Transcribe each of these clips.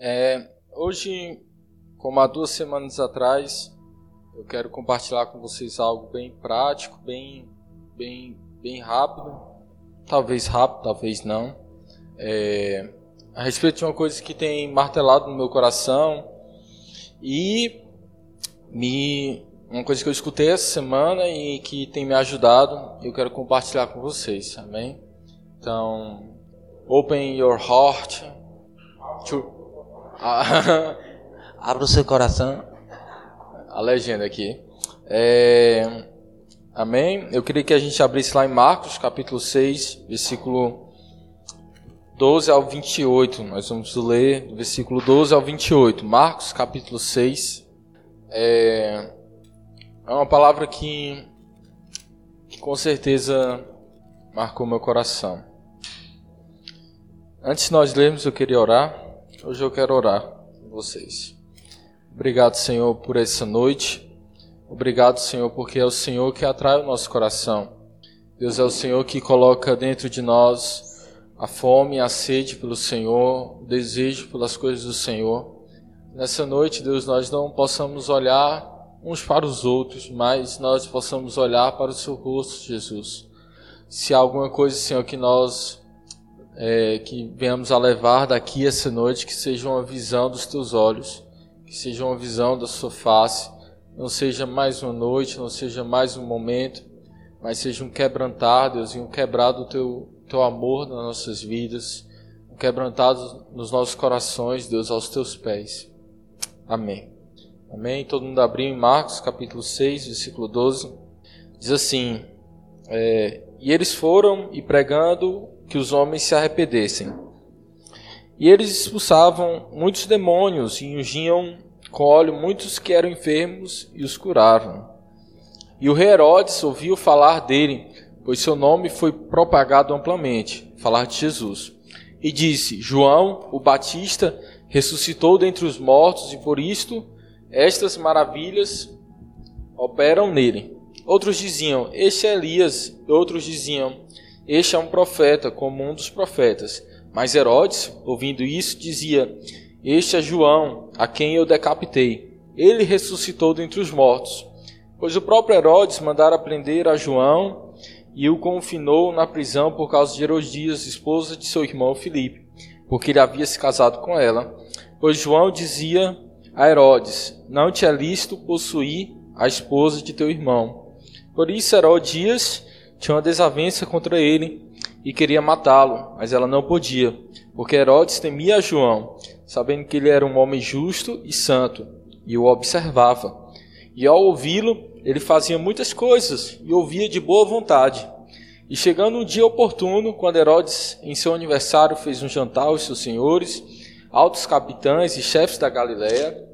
É, hoje, como há duas semanas atrás, eu quero compartilhar com vocês algo bem prático, bem, bem, bem rápido, talvez rápido, talvez não, é, a respeito de uma coisa que tem martelado no meu coração e me uma coisa que eu escutei essa semana e que tem me ajudado, eu quero compartilhar com vocês, amém? Então, open your heart to abra o seu coração. A legenda aqui. É, amém? Eu queria que a gente abrisse lá em Marcos, capítulo 6, versículo 12 ao 28. Nós vamos ler do versículo 12 ao 28. Marcos, capítulo 6. É, é uma palavra que, que com certeza marcou meu coração. Antes de nós lermos, eu queria orar. Hoje eu quero orar com vocês. Obrigado, Senhor, por essa noite. Obrigado, Senhor, porque é o Senhor que atrai o nosso coração. Deus é o Senhor que coloca dentro de nós a fome, a sede pelo Senhor, o desejo pelas coisas do Senhor. Nessa noite, Deus, nós não possamos olhar uns para os outros, mas nós possamos olhar para o seu rosto, Jesus. Se há alguma coisa, Senhor, que nós é, que venhamos a levar daqui essa noite, que seja uma visão dos teus olhos, que seja uma visão da sua face, não seja mais uma noite, não seja mais um momento, mas seja um quebrantar, Deus, e um quebrar do teu, teu amor nas nossas vidas, um quebrantado nos nossos corações, Deus, aos teus pés. Amém. Amém? Todo mundo abriu em Marcos capítulo 6, versículo 12. Diz assim: é, E eles foram e pregando que os homens se arrependessem. E eles expulsavam muitos demônios e ungiam com óleo muitos que eram enfermos e os curavam. E o rei Herodes ouviu falar dele, pois seu nome foi propagado amplamente, falar de Jesus. E disse: João, o Batista, ressuscitou dentre os mortos, e por isto estas maravilhas operam nele. Outros diziam: Este é Elias. Outros diziam: Este é um profeta, como um dos profetas. Mas Herodes, ouvindo isso, dizia: Este é João, a quem eu decapitei. Ele ressuscitou dentre os mortos. Pois o próprio Herodes mandara prender a João e o confinou na prisão por causa de Herodias, esposa de seu irmão Filipe, porque ele havia se casado com ela. Pois João dizia a Herodes: Não te é lícito possuir a esposa de teu irmão. Por isso Herodias tinha uma desavença contra ele e queria matá-lo, mas ela não podia, porque Herodes temia João, sabendo que ele era um homem justo e santo, e o observava. E ao ouvi-lo, ele fazia muitas coisas e ouvia de boa vontade. E chegando um dia oportuno, quando Herodes, em seu aniversário, fez um jantar aos seus senhores, altos capitães e chefes da Galiléia,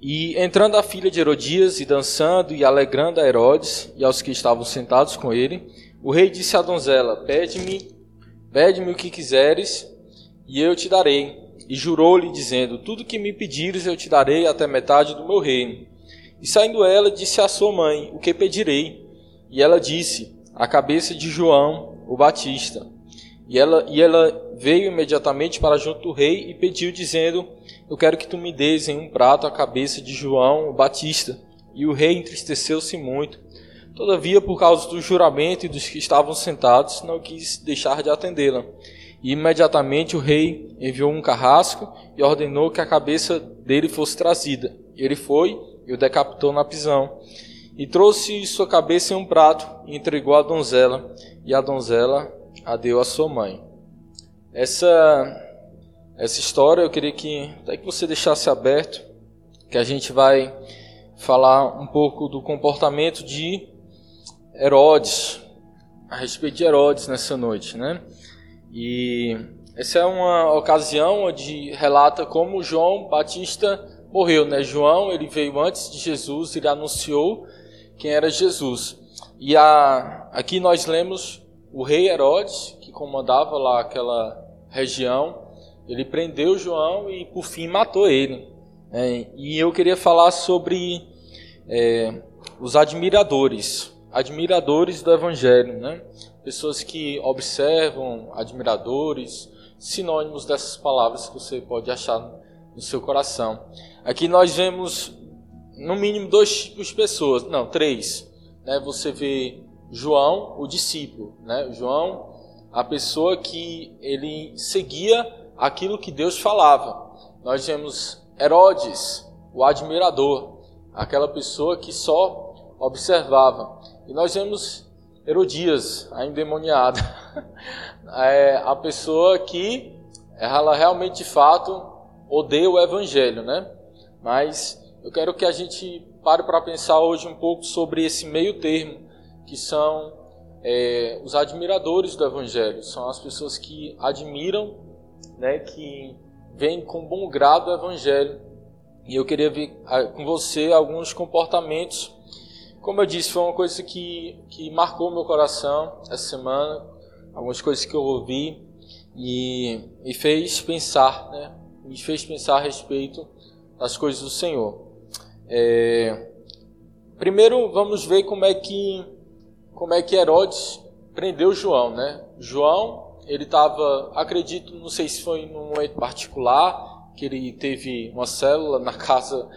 e entrando a filha de Herodias e dançando e alegrando a Herodes e aos que estavam sentados com ele, o rei disse à donzela: Pede-me, pede-me o que quiseres, e eu te darei. E jurou-lhe, dizendo: Tudo que me pedires eu te darei até metade do meu reino. E saindo ela, disse à sua mãe: O que pedirei? E ela disse: A cabeça de João, o Batista. E ela, e ela veio imediatamente para junto do rei e pediu, dizendo: Eu quero que tu me des em um prato a cabeça de João o Batista. E o rei entristeceu-se muito. Todavia, por causa do juramento e dos que estavam sentados, não quis deixar de atendê-la. E imediatamente o rei enviou um carrasco e ordenou que a cabeça dele fosse trazida. Ele foi e o decapitou na prisão. E trouxe sua cabeça em um prato e entregou à donzela. E a donzela a deu à sua mãe. Essa essa história eu queria que até que você deixasse aberto, que a gente vai falar um pouco do comportamento de Herodes, a respeito de Herodes nessa noite, né? E essa é uma ocasião onde relata como João Batista morreu, né? João, ele veio antes de Jesus, ele anunciou quem era Jesus. E a, aqui nós lemos o rei Herodes, que comandava lá aquela região, ele prendeu João e por fim matou ele. É, e eu queria falar sobre é, os admiradores, admiradores do Evangelho, né? pessoas que observam, admiradores, sinônimos dessas palavras que você pode achar no seu coração. Aqui nós vemos no mínimo dois tipos de pessoas, não, três. Né? Você vê João, o discípulo, né? João, a pessoa que ele seguia aquilo que Deus falava. Nós vemos Herodes, o admirador, aquela pessoa que só observava. E nós vemos Herodias, a endemoniada, é a pessoa que ela realmente de fato odeia o evangelho, né? Mas eu quero que a gente pare para pensar hoje um pouco sobre esse meio termo, que são é, os admiradores do evangelho, são as pessoas que admiram, né, que veem com bom grado o evangelho. E eu queria ver ah, com você alguns comportamentos. Como eu disse, foi uma coisa que, que marcou meu coração essa semana, algumas coisas que eu ouvi e me fez pensar, né? Me fez pensar a respeito das coisas do Senhor. É, primeiro, vamos ver como é que como é que Herodes prendeu João, né? João, ele estava, acredito, não sei se foi num momento particular que ele teve uma célula na casa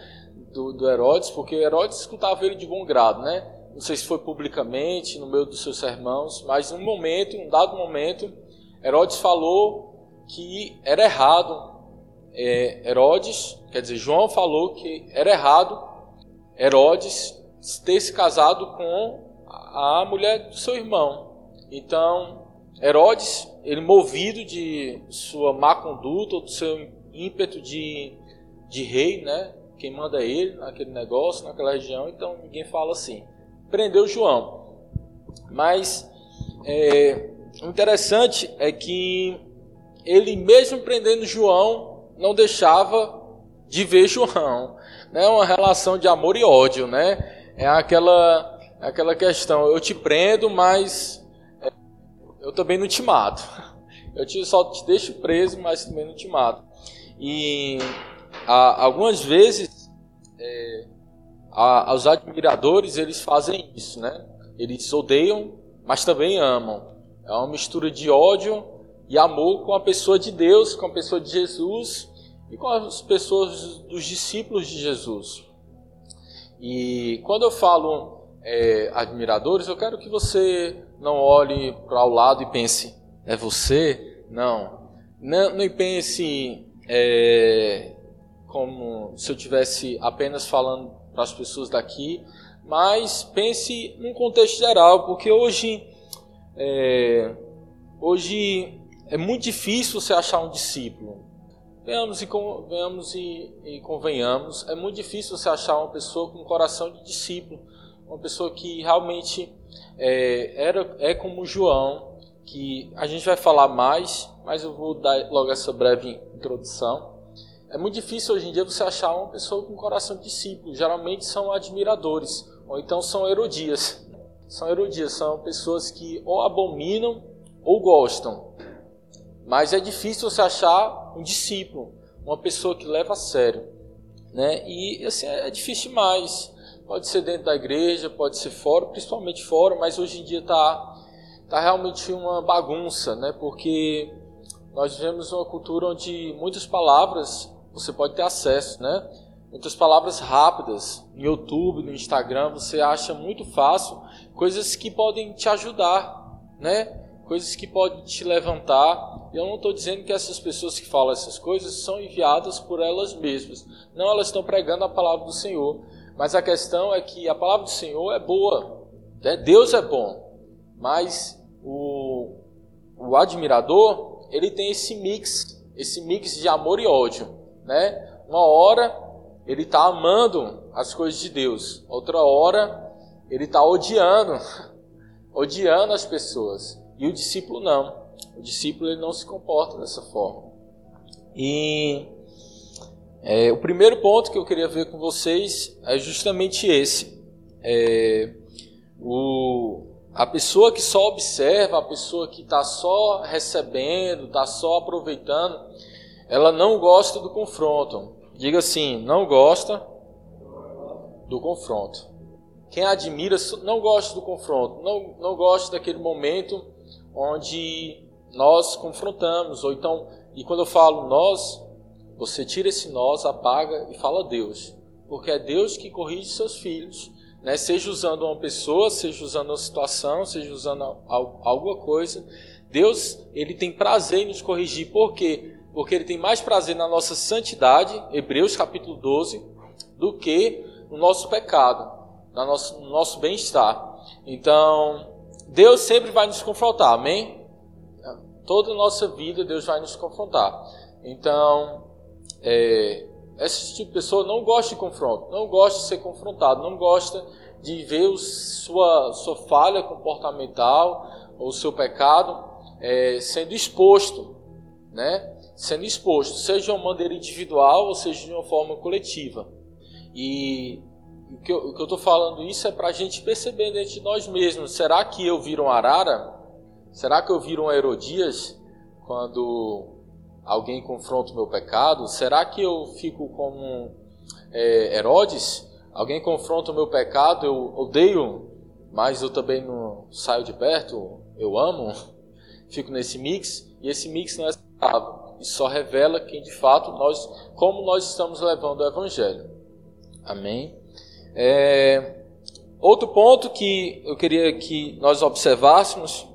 do, do Herodes, porque Herodes escutava ele de bom grado, né? Não sei se foi publicamente, no meio dos seus sermãos, mas em um momento, em um dado momento, Herodes falou que era errado. É, Herodes, quer dizer, João falou que era errado Herodes ter se casado com a mulher do seu irmão. Então, Herodes, ele movido de sua má conduta, ou do seu ímpeto de, de rei, né? Quem manda ele naquele negócio, naquela região, então ninguém fala assim. Prendeu João. Mas é, o interessante é que ele, mesmo prendendo João, não deixava de ver João. Né? Uma relação de amor e ódio, né? É aquela, aquela questão, eu te prendo, mas é, eu também não te mato. Eu te, só te deixo preso, mas também não te mato. E a, algumas vezes é, a, os admiradores eles fazem isso, né? Eles odeiam, mas também amam. É uma mistura de ódio e amor com a pessoa de Deus, com a pessoa de Jesus e com as pessoas dos discípulos de Jesus. E quando eu falo é, admiradores, eu quero que você não olhe para o lado e pense, é você? Não. Não, não pense é, como se eu tivesse apenas falando para as pessoas daqui, mas pense num contexto geral, porque hoje, é, hoje é muito difícil você achar um discípulo. Venhamos e, venhamos e, e convenhamos, é muito difícil você achar uma pessoa com um coração de discípulo, uma pessoa que realmente é, era, é como João, que a gente vai falar mais, mas eu vou dar logo essa breve introdução. É muito difícil hoje em dia você achar uma pessoa com coração de discípulo. Geralmente são admiradores, ou então são erodias. São erodias, são pessoas que ou abominam ou gostam. Mas é difícil você achar um discípulo, uma pessoa que leva a sério. Né? E assim, é difícil demais. Pode ser dentro da igreja, pode ser fora, principalmente fora, mas hoje em dia está tá realmente uma bagunça, né? porque nós vivemos uma cultura onde muitas palavras você pode ter acesso, né? Muitas palavras rápidas no YouTube, no Instagram, você acha muito fácil coisas que podem te ajudar, né? Coisas que podem te levantar, eu não estou dizendo que essas pessoas que falam essas coisas são enviadas por elas mesmas. Não, elas estão pregando a palavra do Senhor. Mas a questão é que a palavra do Senhor é boa. Né? Deus é bom. Mas o, o admirador, ele tem esse mix, esse mix de amor e ódio. Né? Uma hora ele está amando as coisas de Deus. Outra hora ele está odiando, odiando as pessoas. E o discípulo não. O discípulo ele não se comporta dessa forma. E é, o primeiro ponto que eu queria ver com vocês é justamente esse. É, o, a pessoa que só observa, a pessoa que está só recebendo, está só aproveitando, ela não gosta do confronto. Diga assim, não gosta do confronto. Quem admira não gosta do confronto, não, não gosta daquele momento onde nós confrontamos, ou então, e quando eu falo nós, você tira esse nós, apaga e fala Deus, porque é Deus que corrige seus filhos, né? seja usando uma pessoa, seja usando uma situação, seja usando alguma coisa. Deus, ele tem prazer em nos corrigir, por quê? Porque ele tem mais prazer na nossa santidade, Hebreus capítulo 12, do que no nosso pecado, no nosso, no nosso bem-estar. Então, Deus sempre vai nos confrontar, amém? Toda a nossa vida Deus vai nos confrontar. Então, é, esse tipo de pessoa não gosta de confronto, não gosta de ser confrontado, não gosta de ver o, sua, sua falha comportamental ou seu pecado é, sendo exposto, né? Sendo exposto, seja de uma maneira individual ou seja de uma forma coletiva. E o que eu estou falando isso é para a gente perceber dentro de nós mesmos. Será que eu viro um arara? Será que eu viro um Herodias quando alguém confronta o meu pecado? Será que eu fico como é, Herodes? Alguém confronta o meu pecado, eu odeio, mas eu também não saio de perto, eu amo, fico nesse mix, e esse mix não é saudável. E só revela quem de fato nós, como nós estamos levando o Evangelho. Amém? É, outro ponto que eu queria que nós observássemos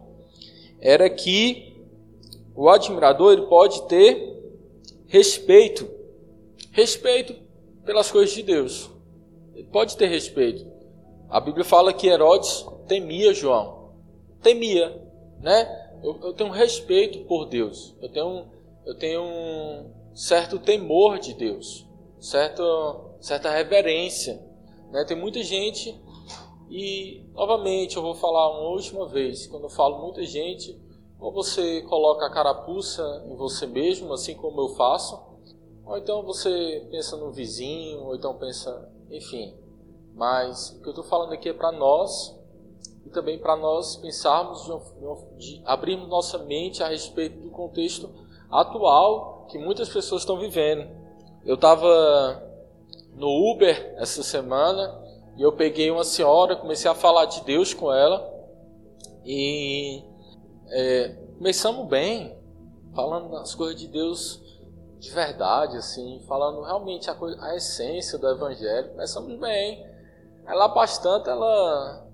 era que o admirador ele pode ter respeito, respeito pelas coisas de Deus. Ele pode ter respeito. A Bíblia fala que Herodes temia João, temia, né? Eu, eu tenho respeito por Deus. Eu tenho, eu tenho um certo temor de Deus, certo, certa reverência. Né? Tem muita gente, e novamente eu vou falar uma última vez: quando eu falo muita gente, ou você coloca a carapuça em você mesmo, assim como eu faço, ou então você pensa no vizinho, ou então pensa, enfim. Mas o que eu estou falando aqui é para nós e também para nós pensarmos, de, de abrirmos nossa mente a respeito do contexto atual que muitas pessoas estão vivendo. Eu estava no Uber essa semana e eu peguei uma senhora, comecei a falar de Deus com ela e é, começamos bem, falando das coisas de Deus de verdade, assim, falando realmente a, coisa, a essência do Evangelho. Começamos bem. Aí lá bastante ela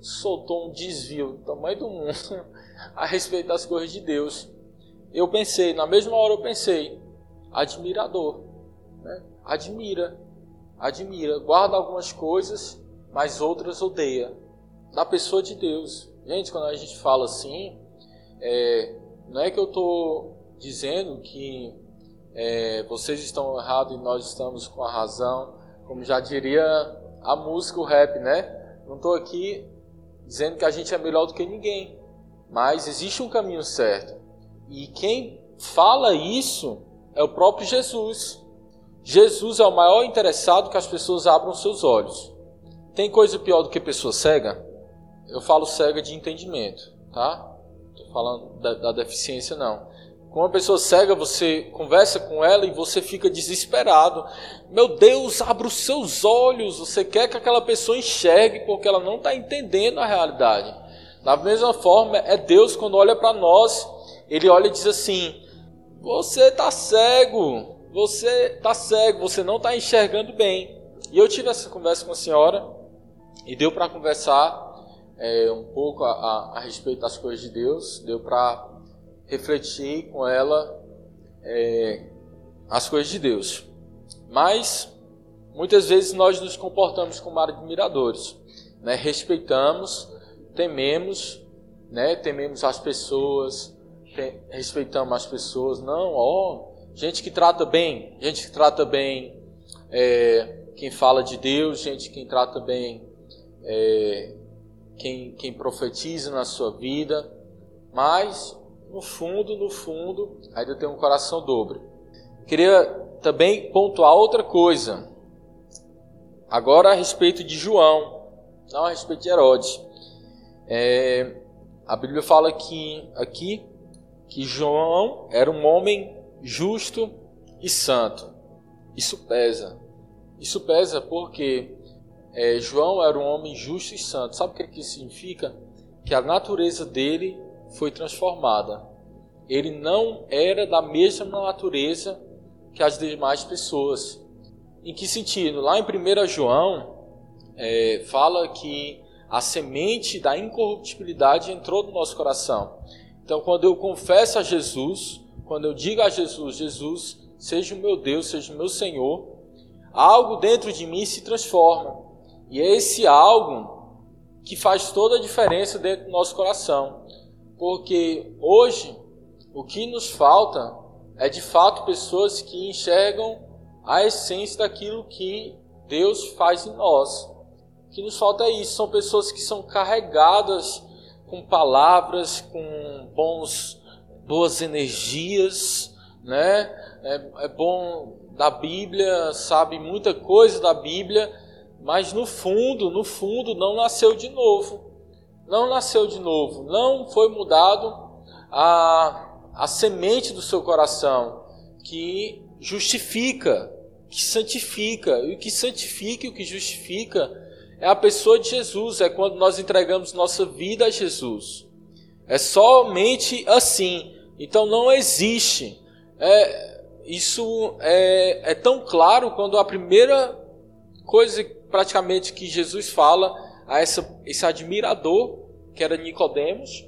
soltou um desvio do tamanho do mundo a respeito das coisas de Deus. Eu pensei, na mesma hora eu pensei, admirador, né? admira, admira, guarda algumas coisas, mas outras odeia. Da pessoa de Deus. Gente, quando a gente fala assim, é, não é que eu estou dizendo que é, vocês estão errados e nós estamos com a razão, como já diria a música, o rap, né? Não estou aqui dizendo que a gente é melhor do que ninguém, mas existe um caminho certo. E quem fala isso é o próprio Jesus. Jesus é o maior interessado que as pessoas abram seus olhos. Tem coisa pior do que pessoa cega? Eu falo cega de entendimento, tá? Falando da, da deficiência, não. Com uma pessoa cega, você conversa com ela e você fica desesperado. Meu Deus, abra os seus olhos. Você quer que aquela pessoa enxergue porque ela não está entendendo a realidade. Da mesma forma, é Deus quando olha para nós, ele olha e diz assim: Você está cego, você está cego, você não está enxergando bem. E eu tive essa conversa com a senhora e deu para conversar é, um pouco a, a, a respeito das coisas de Deus, deu para refletir com ela é, as coisas de Deus. Mas muitas vezes nós nos comportamos como admiradores, né? respeitamos, tememos, né? tememos as pessoas, tem, respeitamos as pessoas. Não, ó, gente que trata bem, gente que trata bem é, quem fala de Deus, gente que trata bem é, quem, quem profetiza na sua vida, mas no fundo, no fundo, ainda tem um coração dobre. Queria também pontuar outra coisa. Agora a respeito de João, não a respeito de Herodes. É, a Bíblia fala que aqui que João era um homem justo e santo. Isso pesa. Isso pesa porque é, João era um homem justo e santo. Sabe o que, significa? Que a natureza dele foi transformada. ele não era da mesma natureza que as demais pessoas. Em que sentido? Lá em 1 João, é, fala que a semente da incorruptibilidade entrou no nosso coração. Então, quando eu confesso a Jesus, quando eu digo a Jesus, Jesus, seja o meu Deus, seja o meu Senhor, algo dentro de mim se transforma. E é esse algo que faz toda a diferença dentro do nosso coração. Porque hoje, o que nos falta é de fato pessoas que enxergam a essência daquilo que Deus faz em nós. O que nos falta é isso, são pessoas que são carregadas com palavras, com bons, boas energias, né? É, é bom da Bíblia, sabe muita coisa da Bíblia, mas no fundo, no fundo, não nasceu de novo. Não nasceu de novo, não foi mudado a, a semente do seu coração que justifica, que santifica. E o que santifica e o que justifica é a pessoa de Jesus, é quando nós entregamos nossa vida a Jesus. É somente assim. Então não existe. É, isso é, é tão claro quando a primeira coisa praticamente que Jesus fala a essa, esse admirador que era Nicodemos,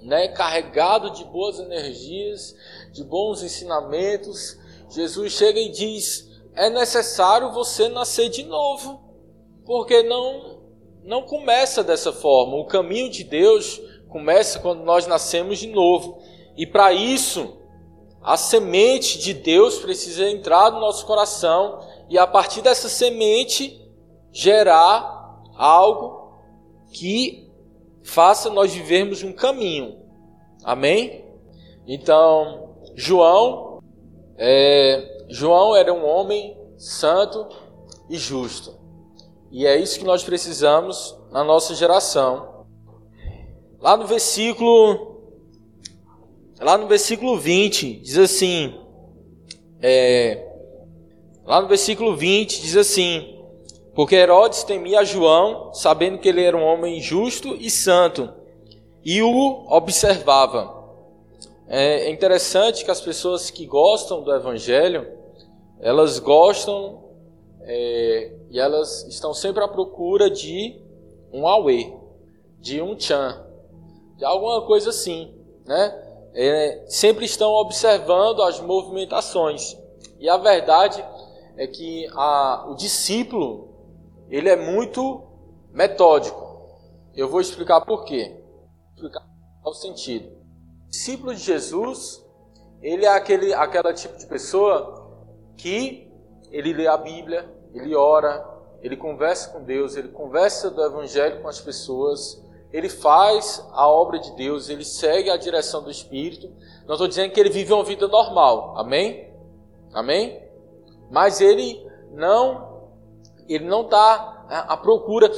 né, carregado de boas energias, de bons ensinamentos, Jesus chega e diz: é necessário você nascer de novo, porque não não começa dessa forma. O caminho de Deus começa quando nós nascemos de novo. E para isso, a semente de Deus precisa entrar no nosso coração e a partir dessa semente gerar algo que faça nós vivermos um caminho. Amém? Então, João, é, João era um homem santo e justo. E é isso que nós precisamos na nossa geração. Lá no versículo, lá no versículo 20, diz assim, é, lá no versículo 20 diz assim: porque Herodes temia João, sabendo que ele era um homem justo e santo, e o observava. É interessante que as pessoas que gostam do Evangelho, elas gostam é, e elas estão sempre à procura de um Aue, de um Chan, de alguma coisa assim, né? É, sempre estão observando as movimentações. E a verdade é que a, o discípulo ele é muito metódico. Eu vou explicar por quê. Vou explicar o sentido. O discípulo de Jesus, ele é aquele aquela tipo de pessoa que ele lê a Bíblia, ele ora, ele conversa com Deus, ele conversa do evangelho com as pessoas, ele faz a obra de Deus, ele segue a direção do Espírito. Não estou dizendo que ele vive uma vida normal, amém? Amém? Mas ele não ele não está né, à procura.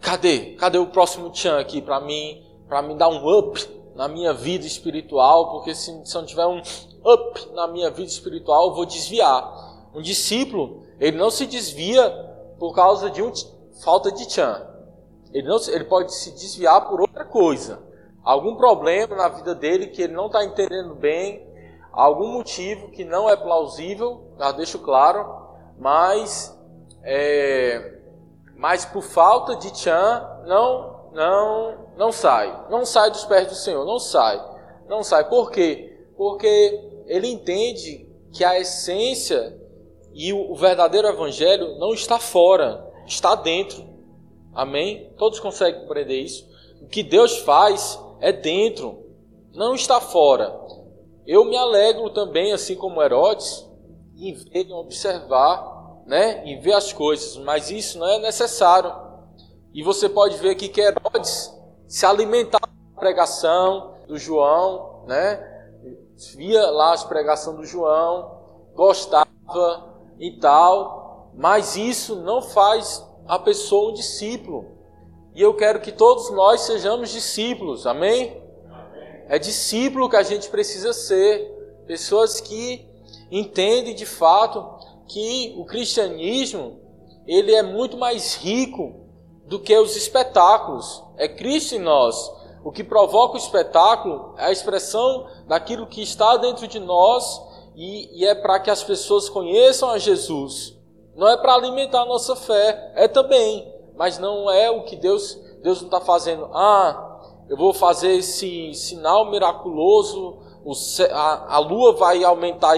Cadê? Cadê o próximo tchan aqui para mim, para me dar um up na minha vida espiritual? Porque se, se não tiver um up na minha vida espiritual, eu vou desviar. Um discípulo, ele não se desvia por causa de um, falta de tchan. Ele, não, ele pode se desviar por outra coisa. Algum problema na vida dele que ele não está entendendo bem, algum motivo que não é plausível, já deixo claro, mas, é, mas por falta de Tchan, não, não, não sai. Não sai dos pés do Senhor, não sai. Não sai. Por quê? Porque ele entende que a essência e o verdadeiro evangelho não está fora, está dentro. Amém? Todos conseguem compreender isso? O que Deus faz é dentro, não está fora. Eu me alegro também, assim como Herodes, em ver, em observar, né, em ver as coisas, mas isso não é necessário. E você pode ver aqui que Herodes se alimentava da pregação do João, né? Via lá as pregações do João, gostava e tal, mas isso não faz a pessoa um discípulo. E eu quero que todos nós sejamos discípulos, amém? É discípulo que a gente precisa ser, pessoas que entende de fato que o cristianismo ele é muito mais rico do que os espetáculos. É Cristo em nós. O que provoca o espetáculo é a expressão daquilo que está dentro de nós e, e é para que as pessoas conheçam a Jesus. Não é para alimentar a nossa fé, é também, mas não é o que Deus, Deus não está fazendo. Ah, eu vou fazer esse sinal miraculoso, a, a lua vai aumentar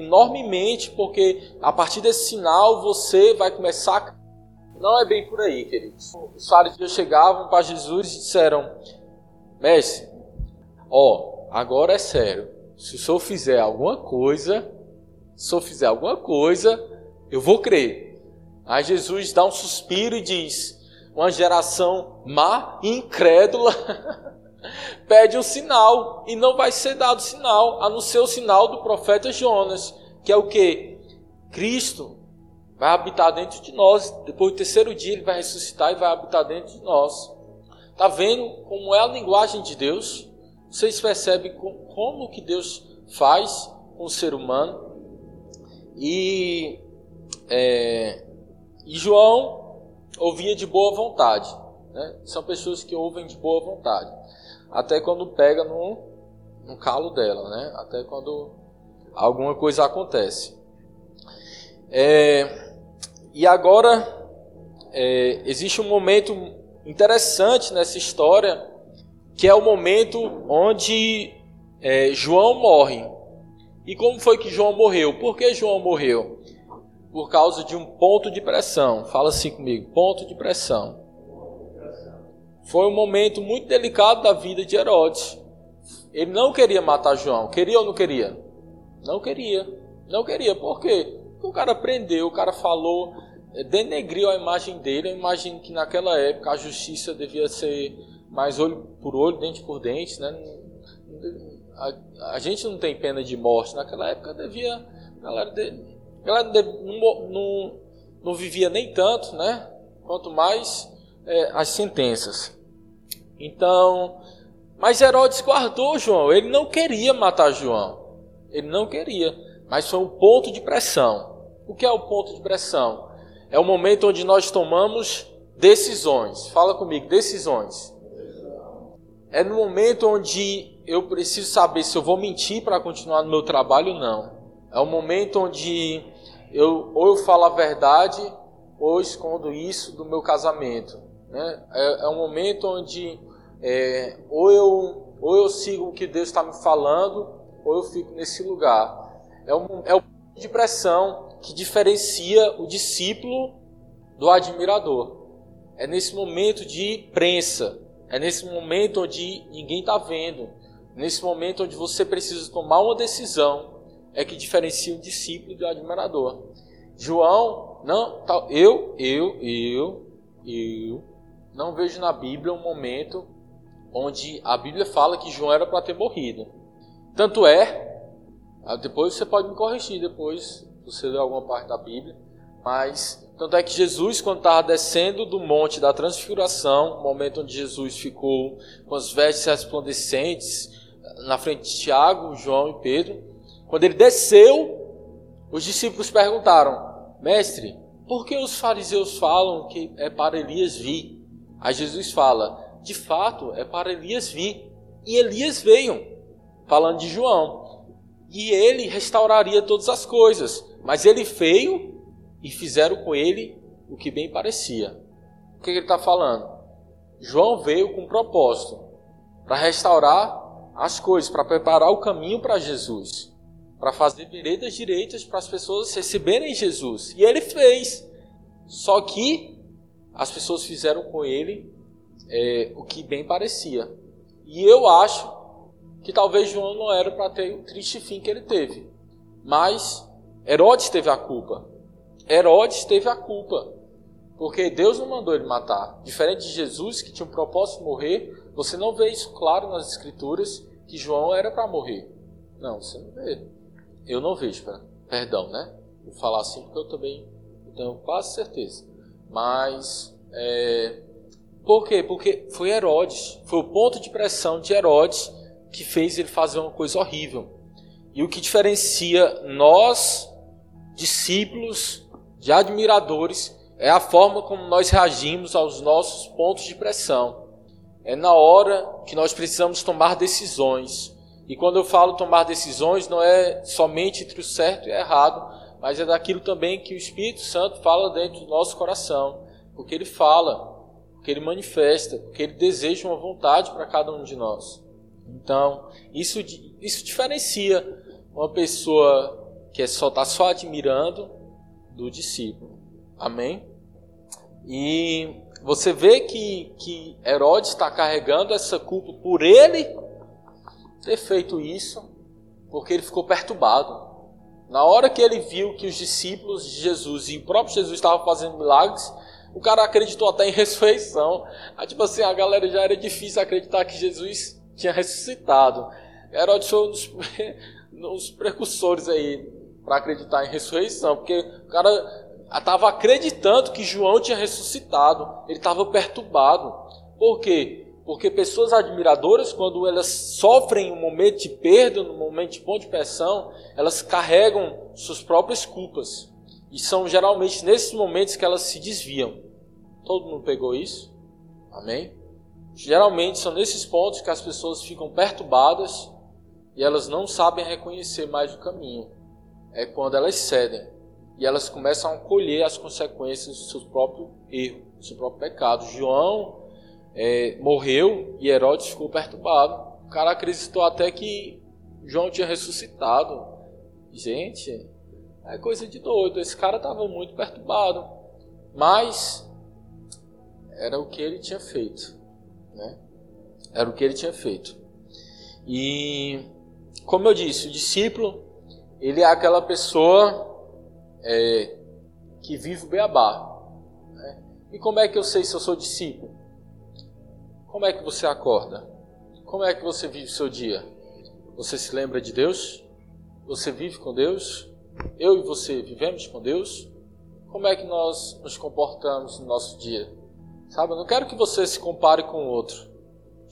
enormemente, porque a partir desse sinal você vai começar. Não é bem por aí, queridos. Os fariseus chegavam para Jesus e disseram: Mestre, ó, agora é sério. Se o senhor fizer alguma coisa, se senhor fizer alguma coisa, eu vou crer. Aí Jesus dá um suspiro e diz: Uma geração má e incrédula pede um sinal e não vai ser dado sinal, a não ser o sinal do profeta Jonas, que é o que? Cristo vai habitar dentro de nós. Depois do terceiro dia ele vai ressuscitar e vai habitar dentro de nós. Tá vendo como é a linguagem de Deus? Vocês percebem como que Deus faz com o ser humano? E, é, e João ouvia de boa vontade. Né? São pessoas que ouvem de boa vontade até quando pega no, no calo dela, né? Até quando alguma coisa acontece. É, e agora é, existe um momento interessante nessa história, que é o momento onde é, João morre. E como foi que João morreu? Por que João morreu? Por causa de um ponto de pressão. Fala assim comigo: ponto de pressão. Foi um momento muito delicado da vida de Herodes. Ele não queria matar João. Queria ou não queria? Não queria. Não queria. Por quê? Porque o cara prendeu, o cara falou, eh, denegriu a imagem dele. Eu imagino que naquela época a justiça devia ser mais olho por olho, dente por dente, né? A, a gente não tem pena de morte. Naquela época devia. A galera, de, a galera de, não, não, não vivia nem tanto, né? Quanto mais é, as sentenças. Então, mas Herodes guardou João. Ele não queria matar João. Ele não queria. Mas foi um ponto de pressão. O que é o ponto de pressão? É o momento onde nós tomamos decisões. Fala comigo, decisões. É no momento onde eu preciso saber se eu vou mentir para continuar no meu trabalho ou não. É o momento onde eu ou eu falo a verdade ou escondo isso do meu casamento. Né? É, é um momento onde é, ou, eu, ou eu sigo o que Deus está me falando, ou eu fico nesse lugar. É, um, é de pressão que diferencia o discípulo do admirador. É nesse momento de prensa, é nesse momento onde ninguém está vendo, nesse momento onde você precisa tomar uma decisão, é que diferencia o discípulo do admirador. João, não, eu, eu, eu, eu, não vejo na Bíblia um momento onde a Bíblia fala que João era para ter morrido. Tanto é, depois você pode me corrigir depois, você ler alguma parte da Bíblia, mas tanto é que Jesus, quando estava descendo do monte da transfiguração, momento onde Jesus ficou com as vestes resplandecentes, na frente de Tiago, João e Pedro, quando ele desceu, os discípulos perguntaram: Mestre, por que os fariseus falam que é para Elias vir? Aí Jesus fala: de fato, é para Elias vir. E Elias veio, falando de João. E ele restauraria todas as coisas. Mas ele veio e fizeram com ele o que bem parecia. O que ele está falando? João veio com um propósito para restaurar as coisas, para preparar o caminho para Jesus, para fazer veredas direitas para as pessoas receberem Jesus. E ele fez. Só que as pessoas fizeram com ele é, o que bem parecia. E eu acho que talvez João não era para ter o triste fim que ele teve. Mas Herodes teve a culpa. Herodes teve a culpa. Porque Deus não mandou ele matar. Diferente de Jesus, que tinha um propósito de morrer, você não vê isso claro nas Escrituras que João era para morrer. Não, você não vê. Eu não vejo, perdão, né? Vou falar assim porque eu também tenho quase certeza. Mas é, por quê? Porque foi Herodes, foi o ponto de pressão de Herodes que fez ele fazer uma coisa horrível. E o que diferencia nós, discípulos, de admiradores, é a forma como nós reagimos aos nossos pontos de pressão. é na hora que nós precisamos tomar decisões. E quando eu falo tomar decisões, não é somente entre o certo e o errado, mas é daquilo também que o Espírito Santo fala dentro do nosso coração. Porque ele fala, porque ele manifesta, porque ele deseja uma vontade para cada um de nós. Então, isso, isso diferencia uma pessoa que é só está só admirando do discípulo. Amém? E você vê que, que Herodes está carregando essa culpa por ele ter feito isso, porque ele ficou perturbado. Na hora que ele viu que os discípulos de Jesus e o próprio Jesus estavam fazendo milagres, o cara acreditou até em ressurreição. Aí, tipo assim, a galera já era difícil acreditar que Jesus tinha ressuscitado. Herodes foi um dos, dos precursores aí para acreditar em ressurreição, porque o cara estava acreditando que João tinha ressuscitado, ele estava perturbado. Por quê? Porque pessoas admiradoras, quando elas sofrem um momento de perda, um momento de ponto de pressão, elas carregam suas próprias culpas. E são geralmente nesses momentos que elas se desviam. Todo mundo pegou isso? Amém? Geralmente são nesses pontos que as pessoas ficam perturbadas e elas não sabem reconhecer mais o caminho. É quando elas cedem e elas começam a colher as consequências do seu próprio erro, do seu próprio pecado. João é, morreu e Herodes ficou perturbado. O cara acreditou até que João tinha ressuscitado. Gente, é coisa de doido. Esse cara estava muito perturbado. Mas era o que ele tinha feito. Né? Era o que ele tinha feito. E, como eu disse, o discípulo, ele é aquela pessoa é, que vive o beabá. Né? E como é que eu sei se eu sou discípulo? Como é que você acorda? Como é que você vive o seu dia? Você se lembra de Deus? Você vive com Deus? Eu e você vivemos com Deus? Como é que nós nos comportamos no nosso dia? Sabe, eu não quero que você se compare com o outro.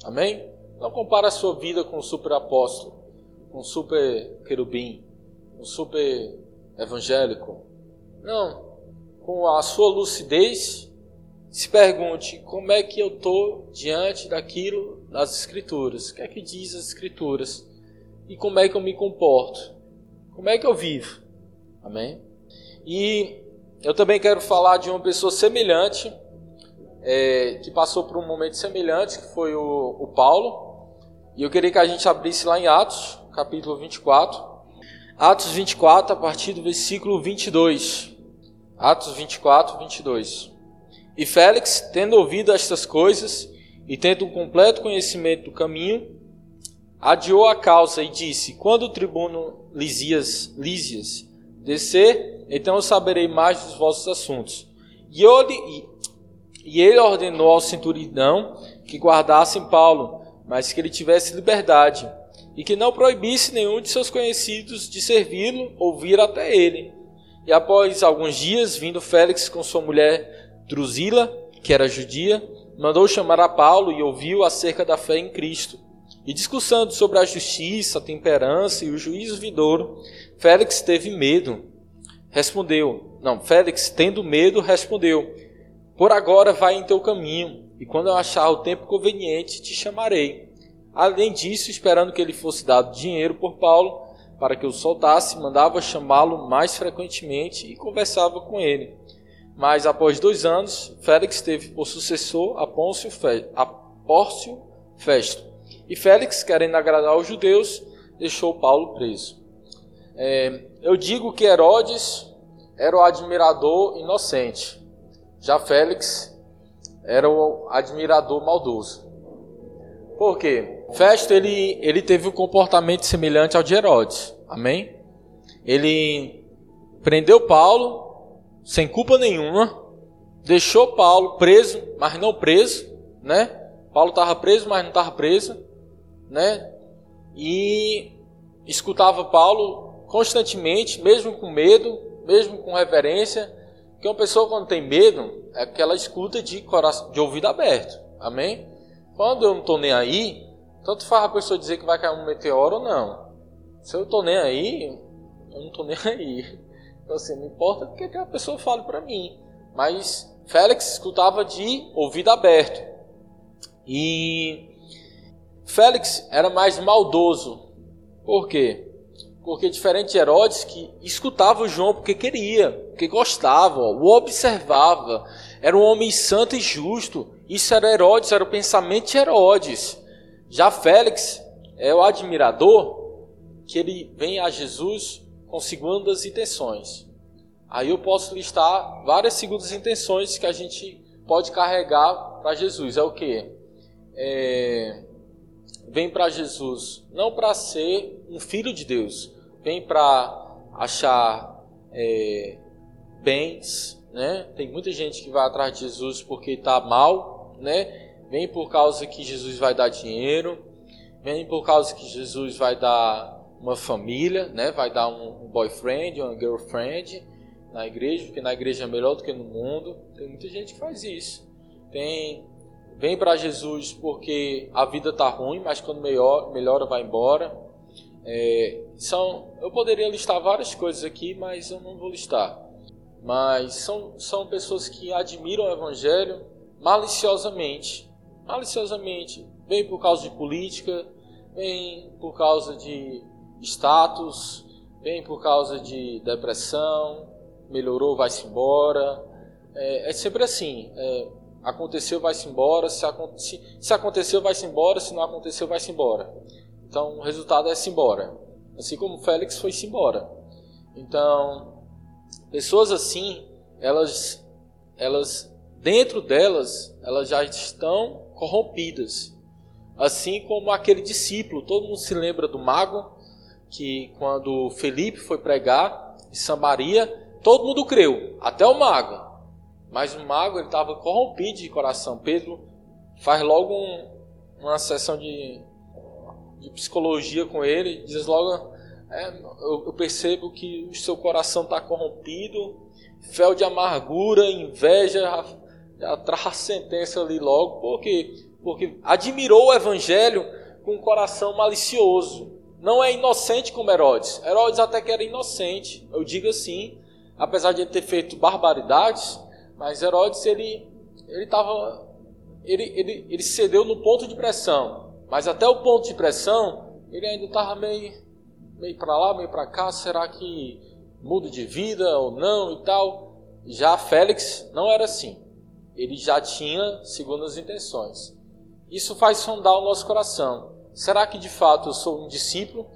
Amém? Não compare a sua vida com o super apóstolo, com o super querubim, o super evangélico. Não. Com a sua lucidez, se pergunte como é que eu estou diante daquilo das Escrituras. O que é que diz as Escrituras? E como é que eu me comporto? Como é que eu vivo? Amém? E eu também quero falar de uma pessoa semelhante, é, que passou por um momento semelhante, que foi o, o Paulo. E eu queria que a gente abrisse lá em Atos, capítulo 24. Atos 24, a partir do versículo 22. Atos 24, 22. E Félix, tendo ouvido estas coisas e tendo um completo conhecimento do caminho, adiou a causa e disse: Quando o tribuno Lisias, Lísias descer, então eu saberei mais dos vossos assuntos. E, e ele ordenou ao centurião que guardassem Paulo, mas que ele tivesse liberdade, e que não proibisse nenhum de seus conhecidos de servi-lo ou vir até ele. E após alguns dias, vindo Félix com sua mulher Drusila, que era judia, mandou chamar a Paulo e ouviu acerca da fé em Cristo. E discussando sobre a justiça, a temperança e o juízo vidouro, Félix teve medo. Respondeu, não, Félix, tendo medo, respondeu: Por agora vai em teu caminho, e quando eu achar o tempo conveniente, te chamarei. Além disso, esperando que ele fosse dado dinheiro por Paulo, para que o soltasse, mandava chamá-lo mais frequentemente e conversava com ele. Mas após dois anos, Félix teve por sucessor a Pórcio Festo. E Félix, querendo agradar os judeus, deixou Paulo preso. É, eu digo que Herodes era o admirador inocente. Já Félix era o admirador maldoso. Por quê? Festo ele, ele teve um comportamento semelhante ao de Herodes. Amém? Ele prendeu Paulo, sem culpa nenhuma, deixou Paulo preso, mas não preso, né? Paulo estava preso, mas não estava preso, né? E escutava Paulo constantemente, mesmo com medo, mesmo com reverência, porque uma pessoa quando tem medo é que ela escuta de coração, de ouvido aberto. Amém? Quando eu não estou nem aí, tanto faz a pessoa dizer que vai cair um meteoro ou não. Se eu estou nem aí, eu não estou nem aí. Então, assim, não importa o que a pessoa fale para mim. Mas Félix escutava de ouvido aberto. E Félix era mais maldoso. Por quê? Porque diferente de Herodes, que escutava o João porque queria, porque gostava, o observava, era um homem santo e justo. Isso era Herodes, era o pensamento de Herodes. Já Félix é o admirador que ele vem a Jesus com segundas intenções. Aí eu posso listar várias segundas intenções que a gente pode carregar para Jesus. É o que? É, vem para Jesus não para ser um filho de Deus, vem para achar é, bens, né? Tem muita gente que vai atrás de Jesus porque está mal, né? Vem por causa que Jesus vai dar dinheiro, vem por causa que Jesus vai dar uma família, né? Vai dar um boyfriend, uma girlfriend na igreja, porque na igreja é melhor do que no mundo. Tem muita gente que faz isso. Tem vem para Jesus porque a vida tá ruim, mas quando melhor, melhora vai embora. É, são, eu poderia listar várias coisas aqui, mas eu não vou listar. Mas são, são pessoas que admiram o Evangelho maliciosamente. Maliciosamente. Vem por causa de política, vem por causa de status, vem por causa de depressão, melhorou, vai-se embora. É, é, sempre assim. É, aconteceu, vai-se embora. Se, se, se aconteceu, vai-se embora. Se não aconteceu, vai-se embora. Então, o resultado é se embora. Assim como Félix foi-se embora. Então, pessoas assim, elas, elas, dentro delas, elas já estão corrompidas. Assim como aquele discípulo, todo mundo se lembra do mago, que quando Felipe foi pregar em Samaria, todo mundo creu, até o mago. Mas o mago estava corrompido de coração. Pedro faz logo um, uma sessão de, de psicologia com ele, diz logo: é, eu, eu, percebo que o seu coração está corrompido, fel de amargura, inveja, já, já traz a sentença ali logo, porque porque admirou o evangelho com um coração malicioso. Não é inocente como Herodes. Herodes até que era inocente, eu digo assim, apesar de ele ter feito barbaridades, mas Herodes ele ele estava ele, ele, ele cedeu no ponto de pressão, mas até o ponto de pressão ele ainda estava meio meio para lá, meio para cá, será que muda de vida ou não e tal? Já Félix não era assim. Ele já tinha segundas intenções. Isso faz sondar o nosso coração. Será que de fato eu sou um discípulo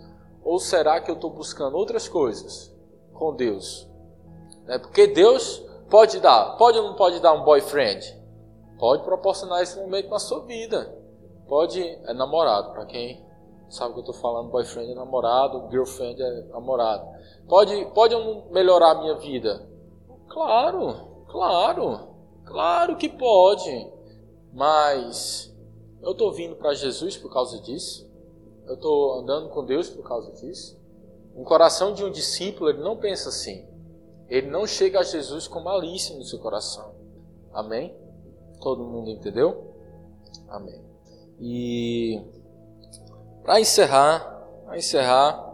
ou será que eu estou buscando outras coisas com Deus? É porque Deus Pode dar. Pode ou não pode dar um boyfriend? Pode proporcionar esse momento na sua vida. Pode. É namorado, para quem sabe o que eu estou falando. Boyfriend é namorado, girlfriend é namorado. Pode, pode ou não melhorar a minha vida? Claro, claro, claro que pode. Mas eu estou vindo para Jesus por causa disso. Eu estou andando com Deus por causa disso. Um coração de um discípulo, ele não pensa assim. Ele não chega a Jesus com malícia no seu coração. Amém? Todo mundo entendeu? Amém. E para encerrar, para encerrar,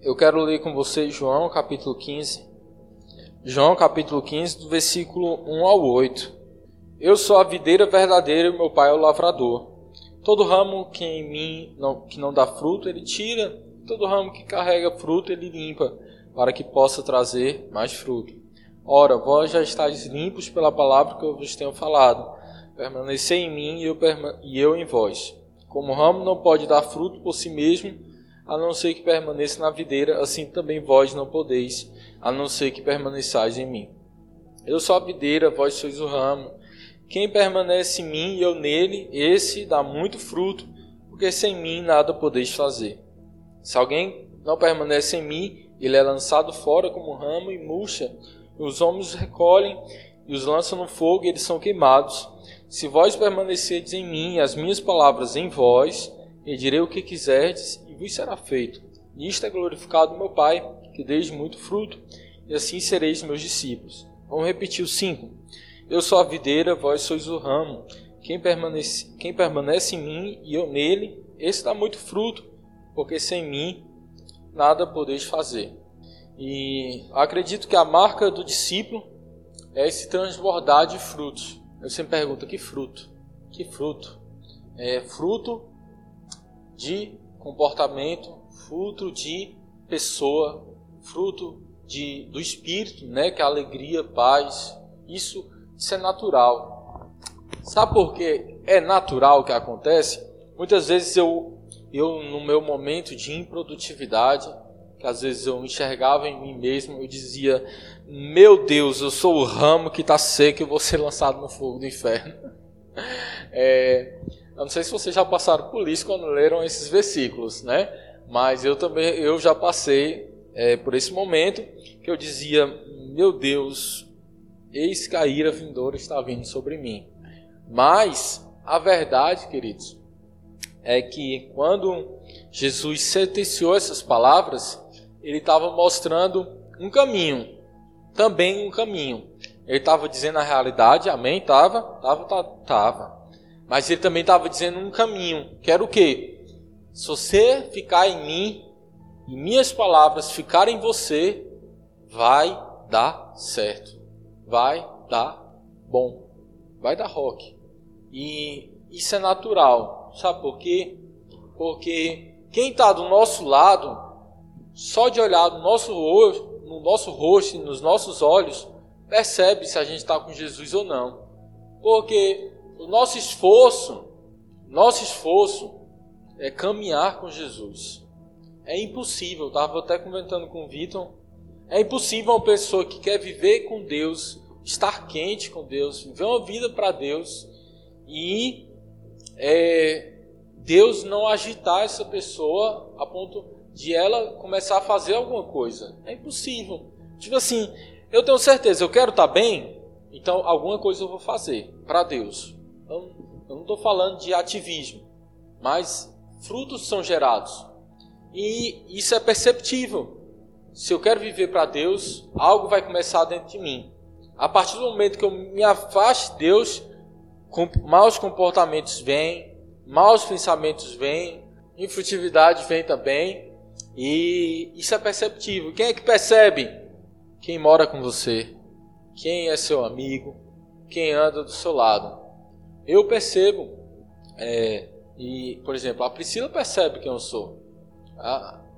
eu quero ler com vocês João capítulo 15. João capítulo 15, do versículo 1 ao 8. Eu sou a videira verdadeira e meu pai é o lavrador. Todo ramo que em mim não, que não dá fruto, ele tira. Todo ramo que carrega fruto, ele limpa para que possa trazer mais fruto. Ora, vós já estáis limpos pela palavra que eu vos tenho falado. Permanecei em mim e eu, e eu em vós. Como o ramo não pode dar fruto por si mesmo, a não ser que permaneça na videira, assim também vós não podeis, a não ser que permaneçais em mim. Eu sou a videira, vós sois o ramo. Quem permanece em mim e eu nele, esse dá muito fruto, porque sem mim nada podeis fazer. Se alguém não permanece em mim, ele é lançado fora como ramo e murcha, os homens recolhem e os lançam no fogo e eles são queimados. Se vós permanecerdes em mim e as minhas palavras em vós, direi o que quiserdes e vos será feito. Nisto é glorificado meu Pai, que deis muito fruto, e assim sereis meus discípulos. Vamos repetir o 5. Eu sou a videira, vós sois o ramo. Quem permanece, quem permanece em mim e eu nele, esse dá muito fruto, porque sem mim nada podeis fazer. E acredito que a marca do discípulo é esse transbordar de frutos. Eu sempre pergunto: que fruto? Que fruto? é fruto de comportamento, fruto de pessoa, fruto de, do espírito, né? Que é alegria, paz. Isso, isso é natural. Sabe por que é natural que acontece? Muitas vezes eu, eu no meu momento de improdutividade, que às vezes eu enxergava em mim mesmo, eu dizia: Meu Deus, eu sou o ramo que está seco e vou ser lançado no fogo do inferno. É, eu não sei se vocês já passaram por isso quando leram esses versículos, né? Mas eu também eu já passei é, por esse momento que eu dizia: Meu Deus, eis que a ira vindoura está vindo sobre mim. Mas a verdade, queridos, é que quando Jesus sentenciou essas palavras, ele estava mostrando um caminho, também um caminho. Ele estava dizendo a realidade, amém? Tava, tava, tava, tava. Mas ele também estava dizendo um caminho, que era o quê? Se você ficar em mim e minhas palavras ficarem em você, vai dar certo. Vai dar bom. Vai dar rock. E isso é natural. Sabe por quê? Porque quem está do nosso lado, só de olhar no nosso rosto, no nosso rosto, nos nossos olhos, percebe se a gente está com Jesus ou não. Porque o nosso esforço, nosso esforço é caminhar com Jesus. É impossível, estava até comentando com o Vitor, é impossível uma pessoa que quer viver com Deus, estar quente com Deus, viver uma vida para Deus e é, Deus não agitar essa pessoa a ponto de ela começar a fazer alguma coisa. É impossível. Tipo assim, eu tenho certeza, eu quero estar bem, então alguma coisa eu vou fazer para Deus. Eu, eu não estou falando de ativismo, mas frutos são gerados. E isso é perceptível. Se eu quero viver para Deus, algo vai começar dentro de mim. A partir do momento que eu me afaste de Deus, maus comportamentos vêm, maus pensamentos vêm, infrutividade vem também. E isso é perceptível. Quem é que percebe? Quem mora com você, quem é seu amigo, quem anda do seu lado. Eu percebo, é, e por exemplo, a Priscila percebe quem eu sou.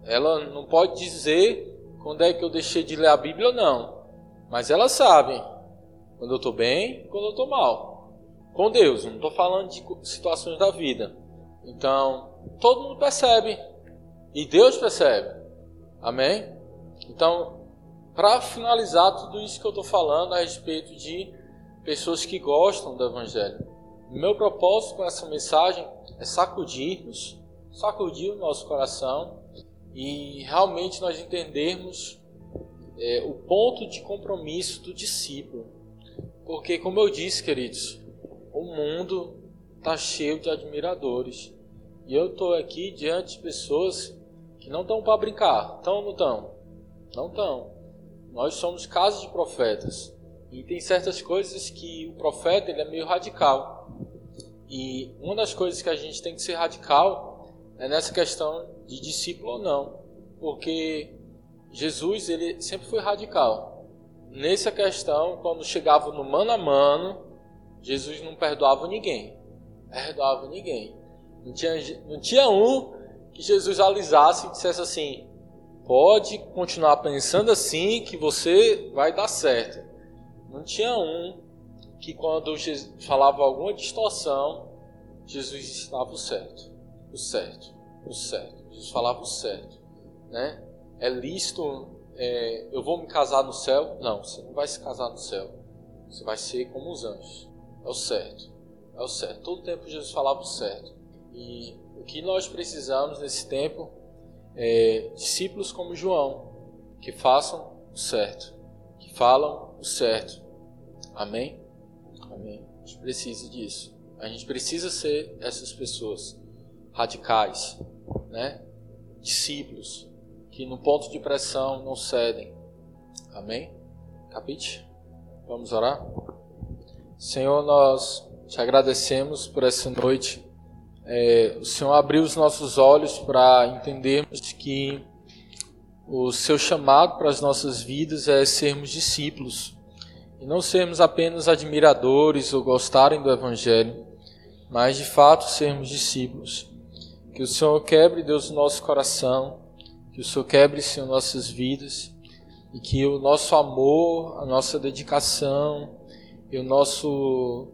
ela não pode dizer quando é que eu deixei de ler a Bíblia ou não, mas ela sabe quando eu estou bem quando eu estou mal. Com Deus, não estou falando de situações da vida. Então, todo mundo percebe. E Deus percebe. Amém? Então, para finalizar tudo isso que eu estou falando a respeito de pessoas que gostam do Evangelho, meu propósito com essa mensagem é sacudir-nos, sacudir o nosso coração e realmente nós entendermos é, o ponto de compromisso do discípulo. Porque, como eu disse, queridos, o mundo está cheio de admiradores. E eu estou aqui diante de pessoas que não estão para brincar. Estão ou não estão? Não estão. Nós somos casos de profetas. E tem certas coisas que o profeta ele é meio radical. E uma das coisas que a gente tem que ser radical é nessa questão de discípulo ou não. Porque Jesus ele sempre foi radical. Nessa questão, quando chegava no mano a mano, Jesus não perdoava ninguém. Perdoava ninguém. Não tinha, não tinha um que Jesus alisasse e dissesse assim: pode continuar pensando assim que você vai dar certo. Não tinha um que quando Jesus falava alguma distorção, Jesus estava certo, o certo, o certo. Jesus falava o certo, né? É lícito, é, eu vou me casar no céu? Não, você não vai se casar no céu. Você vai ser como os anjos. É o certo, é o certo. Todo tempo Jesus falava o certo. E o que nós precisamos nesse tempo é discípulos como João, que façam o certo, que falam o certo, Amém? Amém. A gente precisa disso. A gente precisa ser essas pessoas radicais, né? Discípulos que no ponto de pressão não cedem. Amém? Capite? Vamos orar? Senhor, nós te agradecemos por essa noite. É, o Senhor abriu os nossos olhos para entendermos que o seu chamado para as nossas vidas é sermos discípulos e não sermos apenas admiradores ou gostarem do Evangelho, mas de fato sermos discípulos. Que o Senhor quebre, Deus, o nosso coração, que o Senhor quebre, Senhor, nossas vidas, e que o nosso amor, a nossa dedicação e o nosso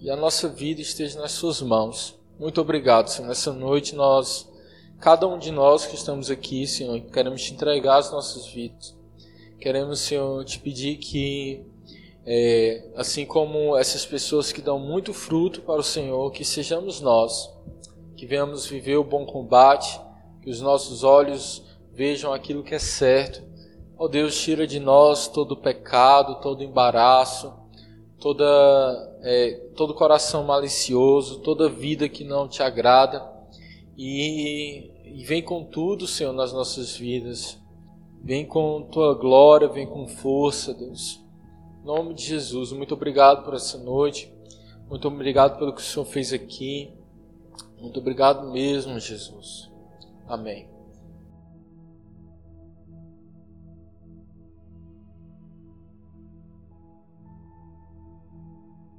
e a nossa vida esteja nas suas mãos. Muito obrigado, Senhor. Nessa noite nós, cada um de nós que estamos aqui, Senhor, queremos te entregar as nossas vidas. Queremos, Senhor, te pedir que é, assim como essas pessoas que dão muito fruto para o Senhor, que sejamos nós, que venhamos viver o bom combate, que os nossos olhos vejam aquilo que é certo. Ó oh Deus, tira de nós todo o pecado, todo embaraço, toda, é, todo coração malicioso, toda vida que não te agrada. E, e vem com tudo, Senhor, nas nossas vidas. Vem com tua glória, vem com força, Deus. Em nome de Jesus, muito obrigado por essa noite. Muito obrigado pelo que o Senhor fez aqui. Muito obrigado mesmo, Jesus. Amém.